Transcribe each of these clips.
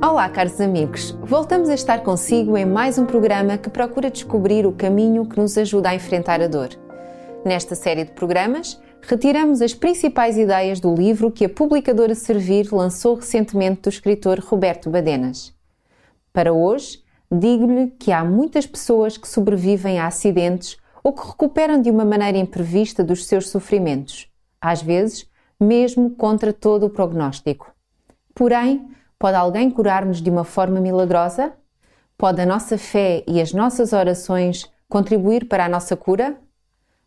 Olá, caros amigos! Voltamos a estar consigo em mais um programa que procura descobrir o caminho que nos ajuda a enfrentar a dor. Nesta série de programas, retiramos as principais ideias do livro que a publicadora Servir lançou recentemente do escritor Roberto Badenas. Para hoje, digo-lhe que há muitas pessoas que sobrevivem a acidentes ou que recuperam de uma maneira imprevista dos seus sofrimentos, às vezes, mesmo contra todo o prognóstico. Porém, Pode alguém curar-nos de uma forma milagrosa? Pode a nossa fé e as nossas orações contribuir para a nossa cura?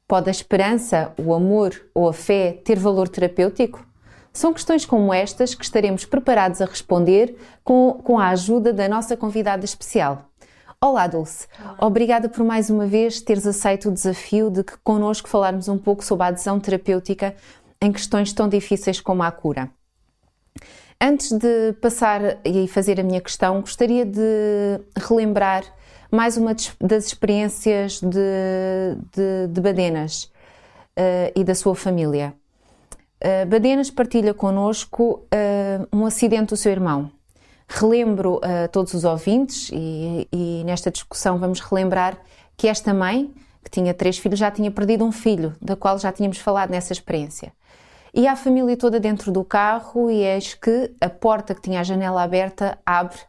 Pode a esperança, o amor ou a fé ter valor terapêutico? São questões como estas que estaremos preparados a responder com, com a ajuda da nossa convidada especial. Olá, Dulce. Obrigada por mais uma vez teres aceito o desafio de que connosco falarmos um pouco sobre a adesão terapêutica em questões tão difíceis como a cura. Antes de passar e fazer a minha questão, gostaria de relembrar mais uma das experiências de, de, de Badenas uh, e da sua família. Uh, Badenas partilha connosco uh, um acidente do seu irmão. Relembro a todos os ouvintes e, e nesta discussão vamos relembrar que esta mãe, que tinha três filhos, já tinha perdido um filho, da qual já tínhamos falado nessa experiência. E a família toda dentro do carro, e eis que a porta que tinha a janela aberta abre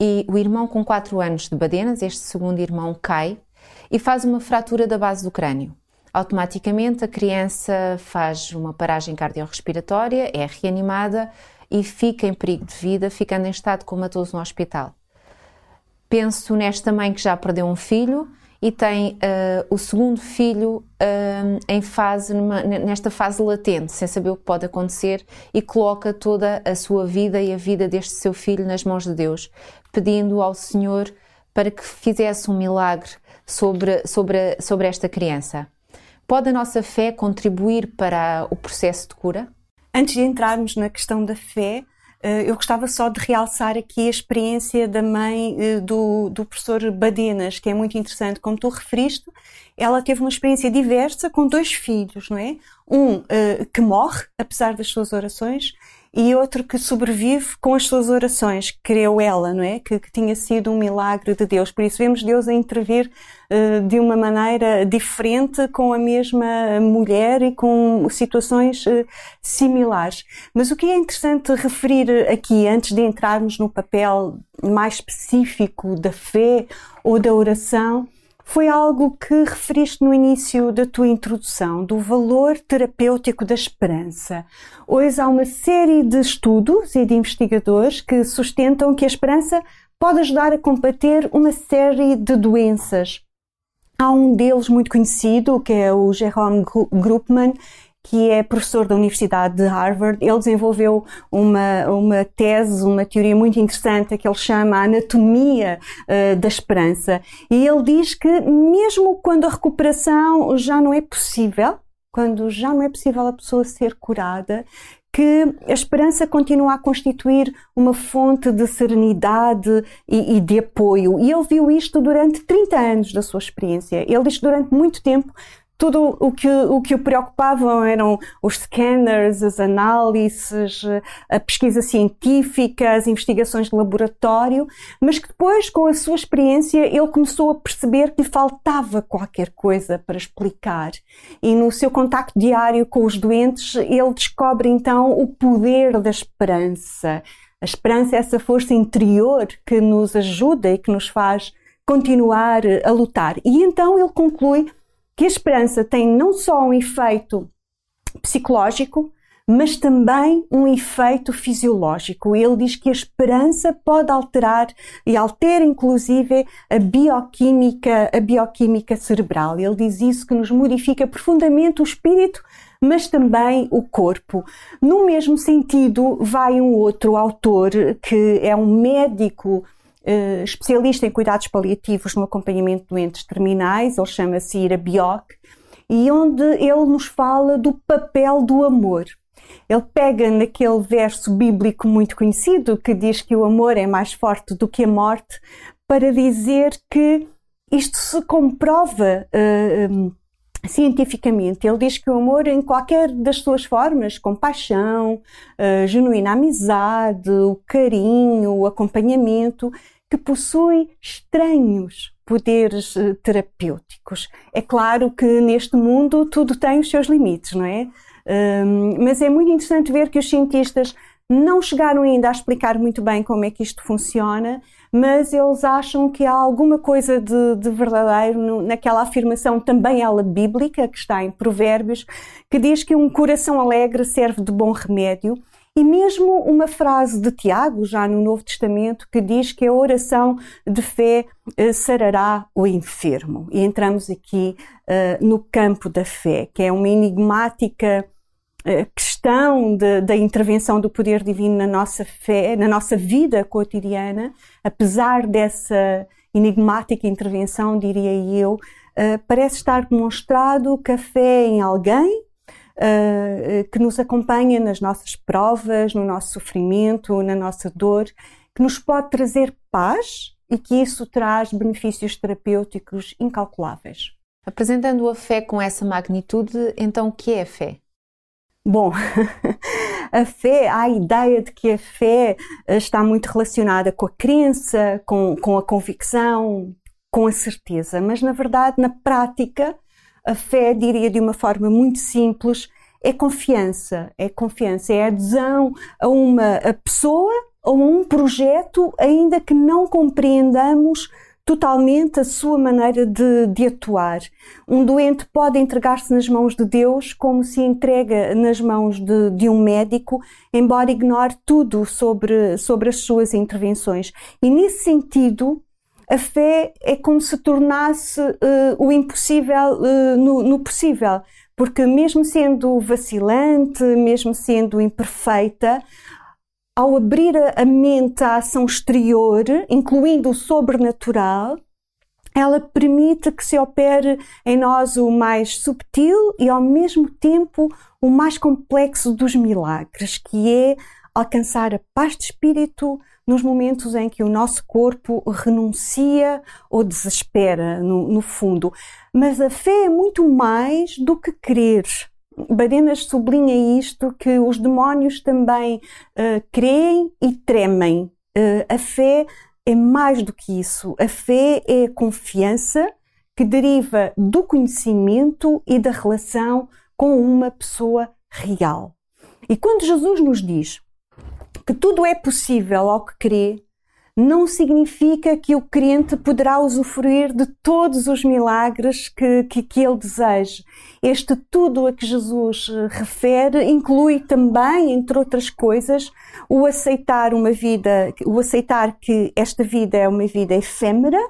e o irmão com 4 anos de badenas, este segundo irmão, cai e faz uma fratura da base do crânio. Automaticamente a criança faz uma paragem cardiorrespiratória, é reanimada e fica em perigo de vida, ficando em estado comatoso no hospital. Penso nesta mãe que já perdeu um filho e tem uh, o segundo filho uh, em fase, numa, nesta fase latente, sem saber o que pode acontecer, e coloca toda a sua vida e a vida deste seu filho nas mãos de Deus, pedindo ao Senhor para que fizesse um milagre sobre, sobre, sobre esta criança. Pode a nossa fé contribuir para o processo de cura? Antes de entrarmos na questão da fé, eh, eu gostava só de realçar aqui a experiência da mãe eh, do, do professor Badenas, que é muito interessante. Como tu referiste, ela teve uma experiência diversa com dois filhos, não é? Um uh, que morre, apesar das suas orações, e outro que sobrevive com as suas orações, creu ela, não é? Que, que tinha sido um milagre de Deus. Por isso vemos Deus a intervir uh, de uma maneira diferente com a mesma mulher e com situações uh, similares. Mas o que é interessante referir aqui, antes de entrarmos no papel mais específico da fé ou da oração, foi algo que referiste no início da tua introdução, do valor terapêutico da esperança. Hoje há uma série de estudos e de investigadores que sustentam que a esperança pode ajudar a combater uma série de doenças. Há um deles muito conhecido, que é o Jerome Grupman, que é professor da Universidade de Harvard. Ele desenvolveu uma, uma tese, uma teoria muito interessante que ele chama a anatomia uh, da esperança. E ele diz que mesmo quando a recuperação já não é possível, quando já não é possível a pessoa ser curada, que a esperança continua a constituir uma fonte de serenidade e, e, de apoio. E ele viu isto durante 30 anos da sua experiência. Ele diz que durante muito tempo tudo o que, o que o preocupavam eram os scanners, as análises, a pesquisa científica, as investigações de laboratório, mas que depois, com a sua experiência, ele começou a perceber que lhe faltava qualquer coisa para explicar. E no seu contacto diário com os doentes, ele descobre então o poder da esperança. A esperança é essa força interior que nos ajuda e que nos faz continuar a lutar. E então ele conclui que a esperança tem não só um efeito psicológico, mas também um efeito fisiológico. Ele diz que a esperança pode alterar e altera inclusive a bioquímica, a bioquímica cerebral. Ele diz isso que nos modifica profundamente o espírito, mas também o corpo. No mesmo sentido, vai um outro autor que é um médico uh, especialista em cuidados paliativos no acompanhamento de doentes terminais, ele chama-se Ira Bioc, e onde ele nos fala do papel do amor. Ele pega naquele verso bíblico muito conhecido que diz que o amor é mais forte do que a morte, para dizer que isto se comprova uh, cientificamente. Ele diz que o amor, em qualquer das suas formas, compaixão, uh, genuína amizade, o carinho, o acompanhamento, que possui estranhos poderes uh, terapêuticos. É claro que neste mundo tudo tem os seus limites, não é? Uh, mas é muito interessante ver que os cientistas não chegaram ainda a explicar muito bem como é que isto funciona, mas eles acham que há alguma coisa de, de verdadeiro no, naquela afirmação, também ela bíblica, que está em Provérbios, que diz que um coração alegre serve de bom remédio. E mesmo uma frase de Tiago, já no Novo Testamento, que diz que a oração de fé eh, sarará o enfermo. E entramos aqui uh, no campo da fé, que é uma enigmática questão de, da intervenção do poder divino na nossa fé, na nossa vida cotidiana, apesar dessa enigmática intervenção, diria eu, uh, parece estar demonstrado que a fé em alguém uh, que nos acompanha nas nossas provas, no nosso sofrimento, na nossa dor, que nos pode trazer paz e que isso traz benefícios terapêuticos incalculáveis. Apresentando a fé com essa magnitude, então o que é a fé? Bom, a fé, há a ideia de que a fé eh, está muito relacionada com a crença, com, com a convicção, com a certeza, mas na verdade, na prática, a fé, diria de uma forma muito simples, é confiança, é confiança, é adesão a uma a pessoa ou a um projeto, ainda que não compreendamos totalmente a sua maneira de, de atuar. Um doente pode entregar-se nas mãos de Deus como se entrega nas mãos de, de, um médico, embora ignore tudo sobre, sobre as suas intervenções. E nesse sentido, a fé é como se tornasse uh, o impossível uh, no, no possível. Porque, mesmo sendo vacilante, mesmo sendo imperfeita, ao abrir a mente à ação exterior, incluindo o sobrenatural, ela permite que se opere em nós o mais subtil e ao mesmo tempo o mais complexo dos milagres, que é alcançar a paz de espírito nos momentos em que o nosso corpo renuncia ou desespera, no, no fundo. Mas a fé é muito mais do que crer. Badenas sublinha isto que os demónios também uh, creem e tremem. Uh, a fé é mais do que isso. A fé é a confiança que deriva do conhecimento e da relação com uma pessoa real. E quando Jesus nos diz que tudo é possível ao que crê, não significa que o crente poderá usufruir de todos os milagres que, que, que, ele deseja. Este tudo a que Jesus eh, refere inclui também, entre outras coisas, o aceitar uma vida, o aceitar que esta vida é uma vida efêmera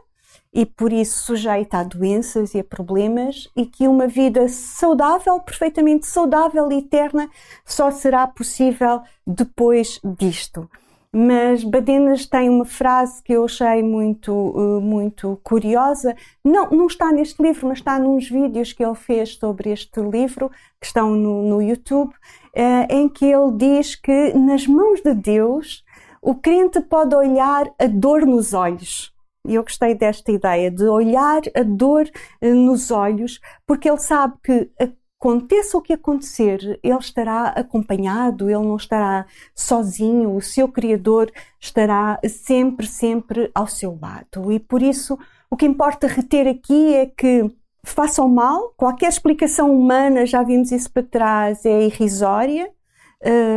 e por isso sujeita a doenças e a problemas e que uma vida saudável, perfeitamente saudável e eterna, só será possível depois disto mas Badenas tem uma frase que eu achei muito, uh, muito curiosa. Não, não está neste livro, mas está nos vídeos que ele fez sobre este livro, que estão no, no YouTube, uh, em que ele diz que nas mãos de Deus o crente pode olhar a dor nos olhos. E eu gostei desta ideia de olhar a dor uh, nos olhos, porque ele sabe que a aconteça o que acontecer, ele estará acompanhado, ele não estará sozinho, o seu Criador estará sempre, sempre ao seu lado. E por isso, o que importa reter aqui é que faça o mal, qualquer explicação humana, já vimos isso para trás, é irrisória,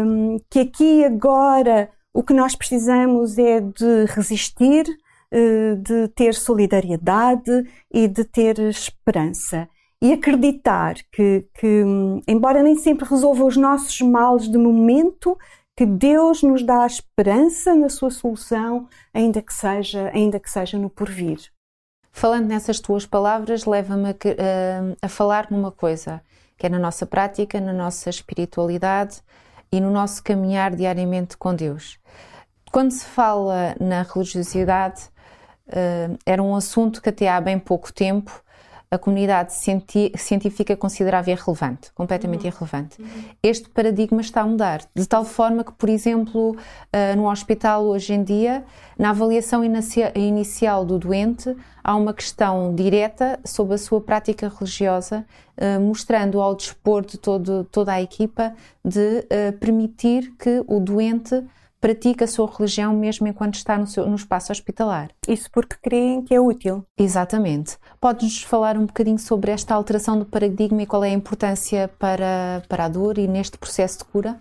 um, que aqui agora o que nós precisamos é de resistir, uh, de ter solidariedade e de ter esperança e acreditar que, que, embora nem sempre resolva os nossos males de momento, que Deus nos dá a esperança na sua solução, ainda que seja, ainda que seja no porvir. Falando nessas tuas palavras, leva-me a, a, a falar numa coisa, que é na nossa prática, na nossa espiritualidade e no nosso caminhar diariamente com Deus. Quando se fala na religiosidade, uh, era um assunto que até há bem pouco tempo a comunidade científica considerava irrelevante, completamente uhum. irrelevante. Uhum. Este paradigma está a mudar, de tal forma que, por exemplo, uh, no hospital hoje em dia, na avaliação inicial do doente, há uma questão direta sobre a sua prática religiosa, uh, mostrando ao dispor de todo, toda a equipa de uh, permitir que o doente pratica a sua religião mesmo enquanto está no, seu, no espaço hospitalar. Isso porque creem que é útil. Exatamente. Podes-nos falar um bocadinho sobre esta alteração do paradigma e qual é a importância para, para a dor e neste processo de cura?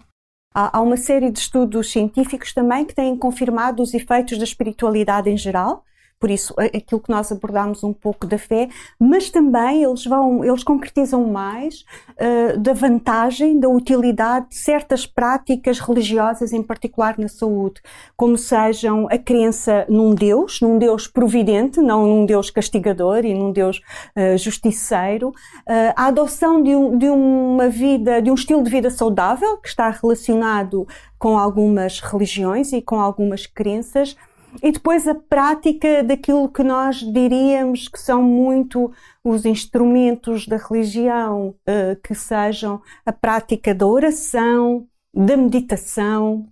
Há, há uma série de estudos científicos também que têm confirmado os efeitos da espiritualidade em geral por isso aquilo que nós abordamos um pouco da fé, mas também eles vão, eles concretizam mais uh, da vantagem, da utilidade de certas práticas religiosas, em particular na saúde, como sejam a crença num Deus, num Deus providente, não num Deus castigador e num Deus uh, justiceiro, uh, a adoção de, um, de uma vida, de um estilo de vida saudável que está relacionado com algumas religiões e com algumas crenças e depois a prática daquilo que nós diríamos que são muito os instrumentos da religião, uh, que sejam a prática da oração, da meditação,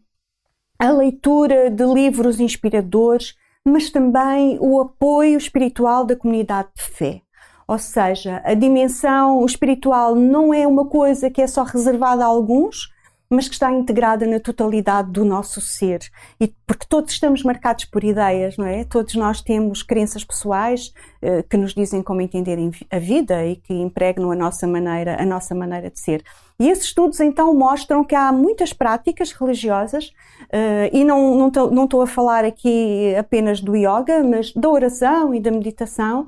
a leitura de livros inspiradores, mas também o apoio espiritual da comunidade de fé. Ou seja, a dimensão espiritual não é uma coisa que é só reservada a alguns, mas que está integrada na totalidade do nosso ser. E porque todos estamos marcados por ideias, não é? Todos nós temos crenças pessoais eh, que nos dizem como entender a vida e que impregnam a nossa maneira, a nossa maneira de ser. E esses estudos então mostram que há muitas práticas religiosas, eh, e não estou a falar aqui apenas do yoga, mas da oração e da meditação,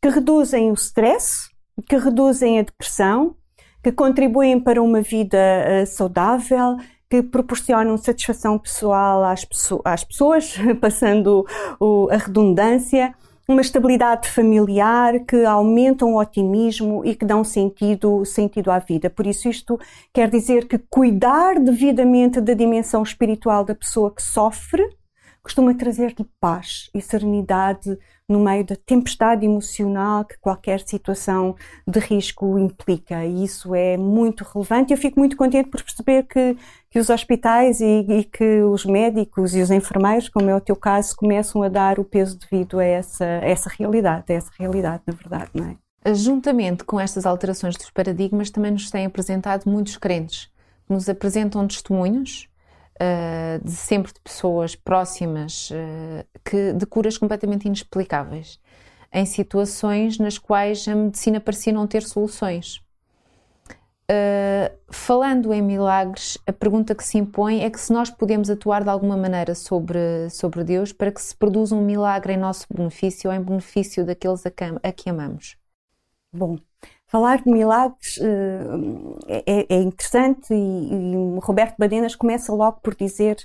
que reduzem o stress, que reduzem a depressão, que contribuem para uma vida uh, saudável, que proporcionam satisfação pessoal às, pessoas, passando a redundância, uma estabilidade familiar que aumentam o otimismo e que dão sentido, sentido à vida. Por isso, isto quer dizer que cuidar devidamente da dimensão espiritual da pessoa que sofre costuma trazer-lhe paz e serenidade no meio da tempestade emocional que qualquer situação de risco implica. E isso é muito relevante. Eu fico muito contente por perceber que, que os hospitais e, e, que os médicos e os enfermeiros, como é o teu caso, começam a dar o peso devido a essa, a essa realidade, a essa realidade, na verdade, não é? Juntamente com estas alterações dos paradigmas, também nos têm apresentado muitos crentes, que nos apresentam testemunhos uh, de sempre de pessoas próximas uh, que, de curas completamente inexplicáveis, em situações nas quais a medicina parecia não ter soluções. Uh, falando em milagres, a pergunta que se impõe é que se nós podemos atuar de alguma maneira sobre, sobre Deus para que se produza um milagre em nosso benefício ou em benefício daqueles a que, a que amamos. Bom, Falar de milagres uh, é, é, interessante e, e Roberto Badenas começa logo por dizer,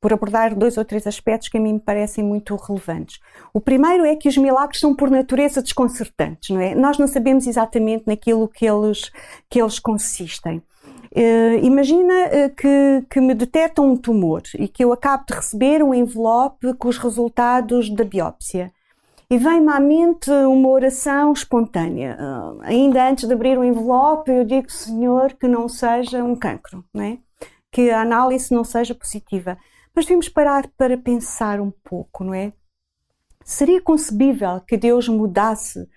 por abordar dois ou três aspectos que a mim me parecem muito relevantes. O primeiro é que os milagres são por natureza desconcertantes, não é? Nós não sabemos exatamente naquilo que eles, que eles consistem. Uh, imagina uh, que, que me detectam um tumor e que eu acabo de receber um envelope com os resultados da biópsia e vem-me à mente uma oração espontânea. Uh, ainda antes de abrir o envelope, eu digo, Senhor, que não seja um cancro, não é? que a análise não seja positiva. Mas devemos parar para pensar um pouco, não é? Seria concebível que Deus mudasse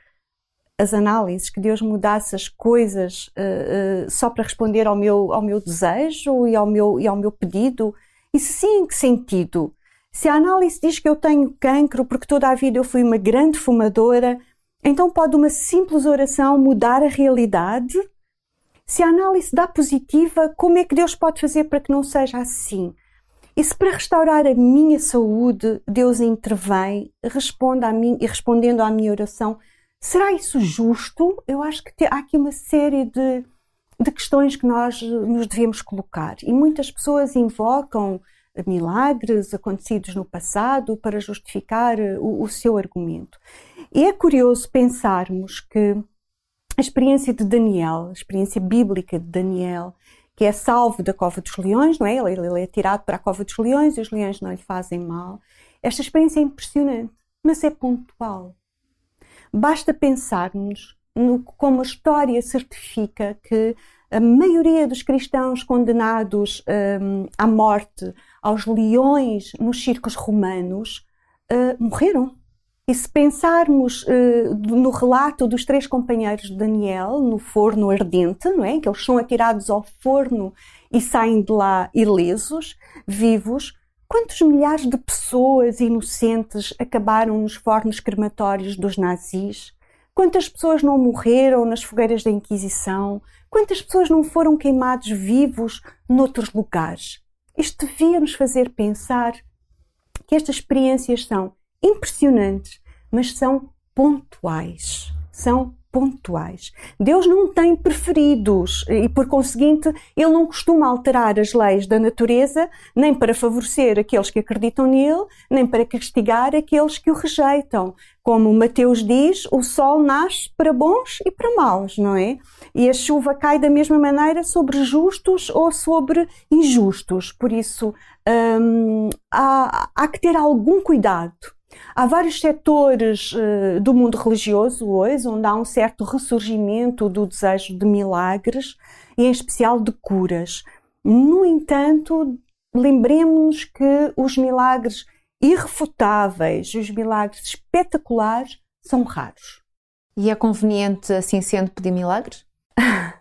as análises, que Deus mudasse as coisas uh, uh, só para responder ao meu, ao meu desejo e ao meu, e ao meu pedido? E se sim, em que sentido? Se a análise diz que eu tenho cancro porque toda a vida eu fui uma grande fumadora, então pode uma simples oração mudar a realidade? Se a análise dá positiva, como é que Deus pode fazer para que não seja assim? E se para restaurar a minha saúde Deus intervém, responde a mim e respondendo à minha oração, será isso justo? Eu acho que há aqui uma série de, de questões que nós nos devemos colocar. E muitas pessoas invocam milagres acontecidos no passado para justificar eh, o, o seu argumento. E é curioso pensarmos que a experiência de Daniel, a experiência bíblica de Daniel, que é salvo da cova dos leões, não é? Ele, ele é tirado para a cova dos leões e os leões não lhe fazem mal. Esta experiência é impressionante, mas é pontual. Basta pensarmos no, como a história certifica que a maioria dos cristãos condenados um, à morte aos leões nos circos romanos uh, morreram. E se pensarmos uh, no relato dos três companheiros de Daniel no forno ardente, não é? Que eles são atirados ao forno e saem de lá ilesos, vivos. Quantos milhares de pessoas inocentes acabaram nos fornos crematórios dos nazis? Quantas pessoas não morreram nas fogueiras da Inquisição? Quantas pessoas não foram queimados vivos noutros lugares? Isto devia nos fazer pensar que estas experiências são impressionantes, mas são pontuais. São pontuais. Deus não tem preferidos e, por conseguinte, Ele não costuma alterar as leis da natureza nem para favorecer aqueles que acreditam nele, nem para castigar aqueles que o rejeitam. Como Mateus diz, o sol nasce para bons e para maus, não é? E a chuva cai da mesma maneira sobre justos ou sobre injustos. Por isso, hum, há, há que ter algum cuidado Há vários setores uh, do mundo religioso hoje onde há um certo ressurgimento do desejo de milagres e, em especial, de curas. No entanto, lembremos que os milagres irrefutáveis, os milagres espetaculares, são raros. E é conveniente, assim sendo, pedir milagres?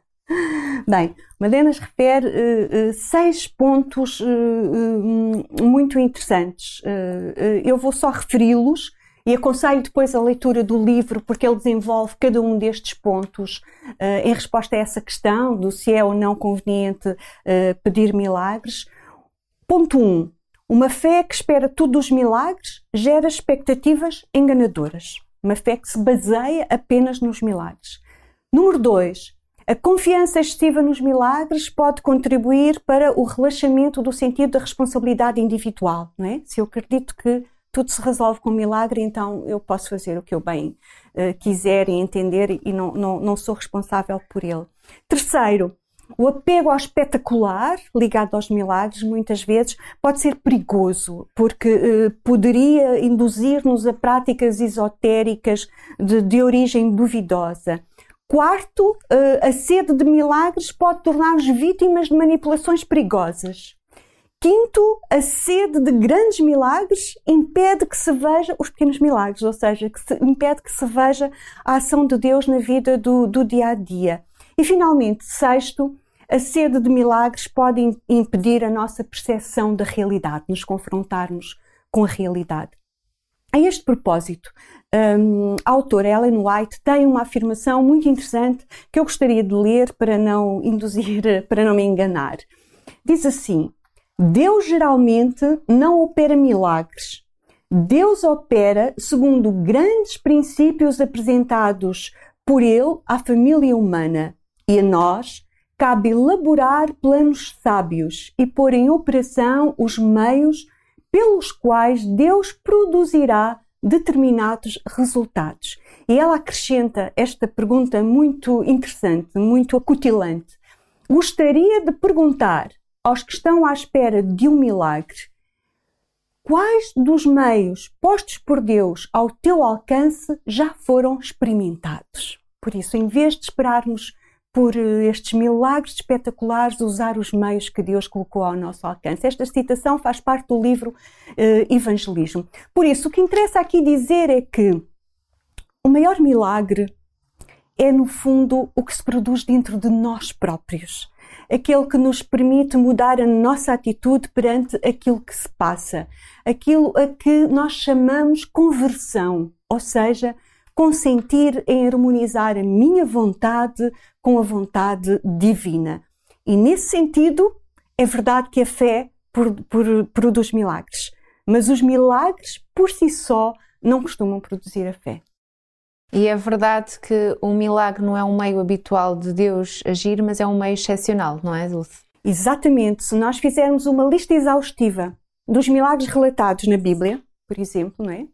Bem, Madenas refere uh, uh, seis pontos uh, muito interessantes. eu vou só referi-los e aconselho depois a leitura do livro, porque ele desenvolve cada um destes pontos em resposta a essa questão do se é ou não conveniente pedir milagres. Ponto 1. Um, uma fé que espera tudo dos milagres gera expectativas enganadoras. Uma fé que se baseia apenas nos milagres. Número 2 a confiança excessiva nos milagres pode contribuir para o relaxamento do sentido da responsabilidade individual, não é? Se eu acredito que tudo se resolve com milagre, então eu posso fazer o que eu bem uh, quiser e entender e não, não, não sou responsável por ele. Terceiro, o apego ao espetacular, ligado aos milagres, muitas vezes pode ser perigoso, porque uh, poderia induzir-nos a práticas esotéricas de, de origem duvidosa. Quarto, eh, a sede de milagres pode tornar-nos vítimas de manipulações perigosas. Quinto, a sede de grandes milagres impede que se veja os pequenos milagres, ou seja, que se, impede que se veja a ação de Deus na vida do, do dia a dia. E finalmente, sexto, a sede de milagres pode impedir a nossa percepção da realidade, nos confrontarmos com a realidade. A este propósito, um, a autora Ellen White tem uma afirmação muito interessante que eu gostaria de ler para não induzir, para não me enganar. Diz assim: Deus geralmente não opera milagres. Deus opera segundo grandes princípios apresentados por Ele à família humana e a nós cabe elaborar planos sábios e pôr em operação os meios pelos quais Deus produzirá determinados resultados. E ela acrescenta esta pergunta muito interessante, muito acutilante. Gostaria de perguntar aos que estão à espera de um milagre quais dos meios postos por Deus ao teu alcance já foram experimentados. Por isso, em vez de esperarmos por eh, estes milagres espetaculares, usar os meios que Deus colocou ao nosso alcance. Esta citação faz parte do livro uh, Evangelismo. Por isso, o que interessa aqui dizer é que o maior milagre é, no fundo, o que se produz dentro de nós próprios. Aquele que nos permite mudar a nossa atitude perante aquilo que se passa. Aquilo a que nós chamamos conversão, ou seja, consentir em harmonizar a minha vontade com a vontade divina. E nesse sentido, é verdade que a fé produz milagres, mas os milagres por si só não costumam produzir a fé. E é verdade que o milagre não é um meio habitual de Deus agir, mas é um meio excepcional, não é, Dulce? Exatamente. Se nós fizermos uma lista exaustiva dos milagres relatados na Bíblia, por exemplo, não é?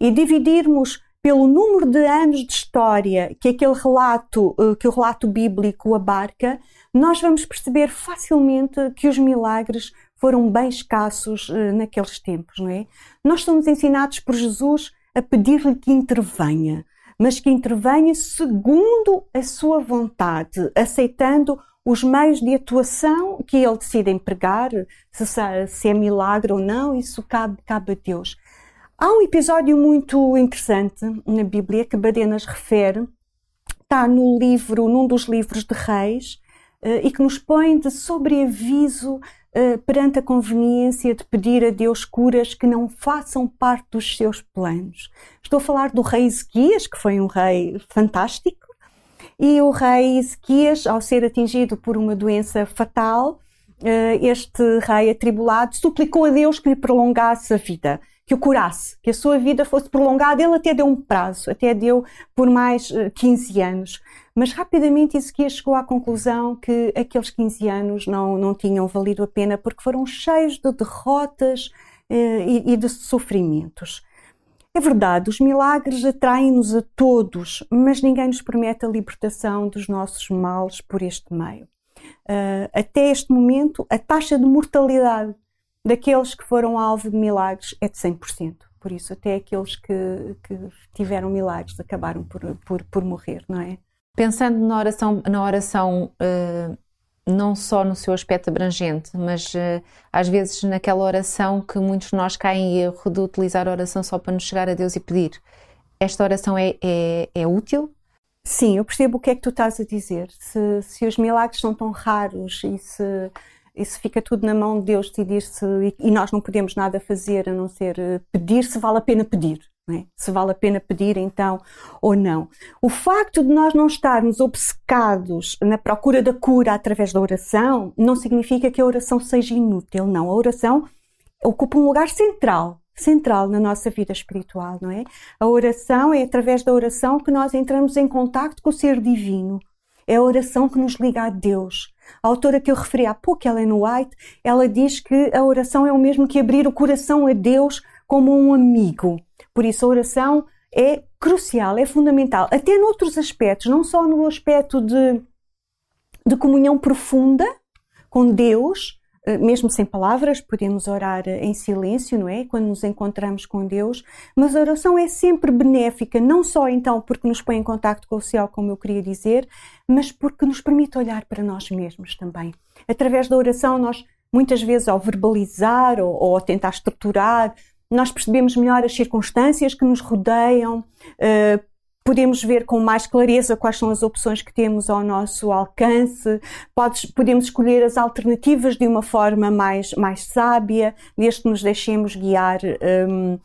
E dividirmos pelo número de anos de história que aquele relato, eh, que o relato bíblico abarca, nós vamos perceber facilmente que os milagres foram bem escassos eh, naqueles tempos, não é? Nós somos ensinados por Jesus a pedir-lhe que intervenha. mas que intervenha segundo a sua vontade, aceitando os meios de atuação que ele decide empregar, se, é milagre ou não, isso cabe, cabe a Deus. Há um episódio muito interessante na Bíblia que Badenas refere, está no livro, num dos livros de Reis, eh, e que nos põe de sobreaviso uh, perante a conveniência de pedir a Deus curas que não façam parte dos seus planos. Estou a falar do rei Ezequias, que foi um rei fantástico, e o rei Ezequias, ao ser atingido por uma doença fatal, uh, este rei atribulado suplicou a Deus que lhe prolongasse a vida que o curasse, que a sua vida fosse prolongada. Ele até deu um prazo, até deu por mais 15 anos. Mas rapidamente Ezequias chegou à conclusão que aqueles 15 anos não, não tinham valido a pena porque foram cheios de derrotas eh, e, e de sofrimentos. É verdade, os milagres atraem-nos a todos, mas ninguém nos promete a libertação dos nossos males por este meio. Uh, até este momento, a taxa de mortalidade daqueles que foram alvo de milagres é de 100%. Por isso, até aqueles que, que tiveram milagres acabaram por, por, por morrer, não é? Pensando na oração, na oração uh, não só no seu aspecto abrangente, mas uh, às vezes naquela oração que muitos de nós caem em erro de utilizar a oração só para nos chegar a Deus e pedir. Esta oração é, é, é útil? Sim, eu percebo o que é que tu estás a dizer. Se, se os milagres são tão raros e se, se fica tudo na mão de Deus decidir se e, nós não podemos nada fazer a não ser eh, pedir, se vale a pena pedir. É? Se vale a pena pedir então ou não. O facto de nós não estarmos obcecados na procura da cura através da oração não significa que a oração seja inútil, não. A oração ocupa um lugar central, central na nossa vida espiritual, não é? A oração é através da oração que nós entramos em contato com o ser divino. É a oração que nos liga a Deus. A autora que eu referi há pouco, Ellen White, ela diz que a oração é o mesmo que abrir o coração a Deus como um amigo. Por isso, a oração é crucial, é fundamental, até noutros aspectos, não só no aspecto de, de comunhão profunda com Deus, mesmo sem palavras, podemos orar em silêncio, não é? Quando nos encontramos com Deus, mas a oração é sempre benéfica, não só então porque nos põe em contacto com o céu, como eu queria dizer, mas porque nos permite olhar para nós mesmos também. Através da oração, nós muitas vezes ao verbalizar ou, ou tentar estruturar nós percebemos melhor as circunstâncias que nos rodeiam, uh, podemos ver com mais clareza quais são as opções que temos ao nosso alcance, Podes, podemos escolher as alternativas de uma forma mais, mais sábia, desde que nos deixemos guiar um,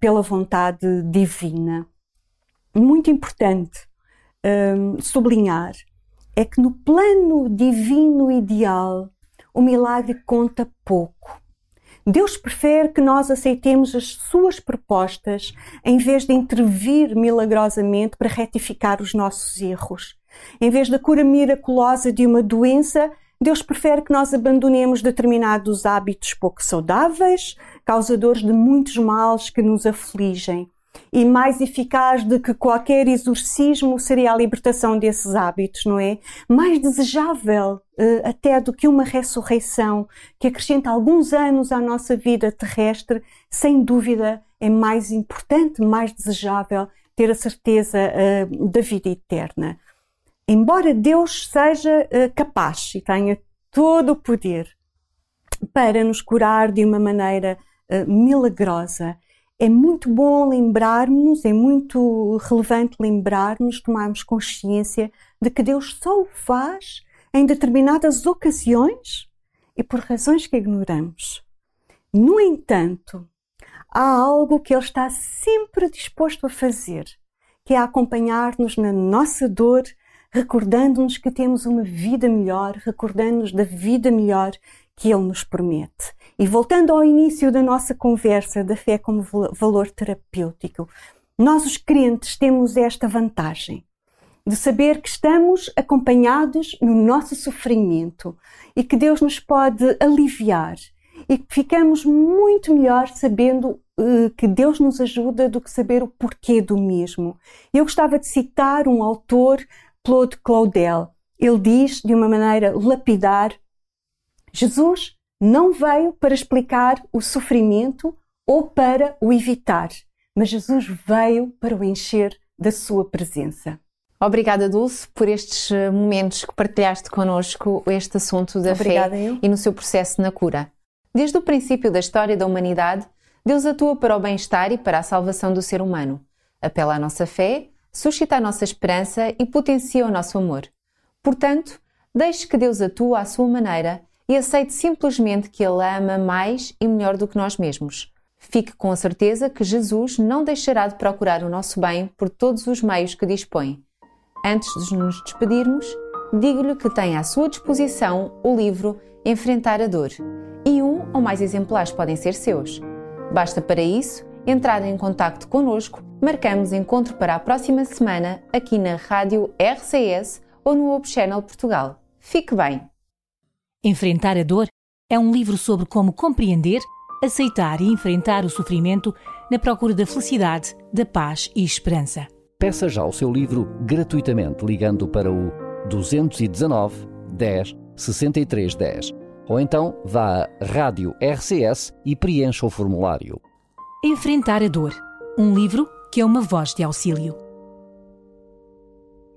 pela vontade divina. Muito importante um, sublinhar é que no plano divino ideal o milagre conta pouco. Deus prefere que nós aceitemos as suas propostas em vez de intervir milagrosamente para retificar os nossos erros. Em vez da cura miraculosa de uma doença, Deus prefere que nós abandonemos determinados hábitos pouco saudáveis, causadores de muitos males que nos afligem e mais eficaz do que qualquer exorcismo seria a libertação desses hábitos, não é? Mais desejável uh, até do que uma ressurreição que acrescenta alguns anos à nossa vida terrestre, sem dúvida é mais importante, mais desejável ter a certeza uh, da vida eterna. Embora Deus seja uh, capaz e tenha todo o poder para nos curar de uma maneira milagrosa, é muito bom lembrarmos, é muito relevante lembrarmos, tomarmos consciência de que Deus só o faz em determinadas ocasiões e por razões que ignoramos. No entanto, há algo que Ele está sempre disposto a fazer, que é acompanhar-nos na nossa dor, recordando-nos que temos uma vida melhor, recordando-nos da vida melhor que Ele nos promete. E voltando ao início da nossa conversa da fé como valor terapêutico, nós os crentes temos esta vantagem de saber que estamos acompanhados no nosso sofrimento e que Deus nos pode aliviar e que ficamos muito melhor sabendo uh, que Deus nos ajuda do que saber o porquê do mesmo. Eu gostava de citar um autor, Claude Claudel. Ele diz de uma maneira lapidar: Jesus não veio para explicar o sofrimento ou para o evitar, mas Jesus veio para o encher da sua presença. Obrigada, Dulce, por estes eh, momentos que partilhaste connosco este assunto da Obrigada, fé eu. e no seu processo na cura. Desde o princípio da história da humanidade, Deus atua para o bem-estar e para a salvação do ser humano. Apela à nossa fé, suscita a nossa esperança e potencia o nosso amor. Portanto, deixe que Deus atue à sua maneira e aceite simplesmente que Ele a ama mais e melhor do que nós mesmos. Fique com a certeza que Jesus não deixará de procurar o nosso bem por todos os meios que dispõe. Antes de nos despedirmos, digo-lhe que tem à sua disposição o livro Enfrentar a Dor e um ou mais exemplares podem ser seus. Basta para isso entrar em contato connosco, marcamos encontro para a próxima semana aqui na Rádio RCS ou no Hope Channel Portugal. Fique bem! Enfrentar a Dor é um livro sobre como compreender, aceitar e enfrentar o sofrimento na procura da felicidade, da paz e esperança. Peça já o seu livro gratuitamente ligando para o 219 10 63 10 ou então vá à Rádio RCS e preencha o formulário. Enfrentar a Dor, um livro que é uma voz de auxílio.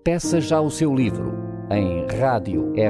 Peça já o seu livro em radiorcs.pt.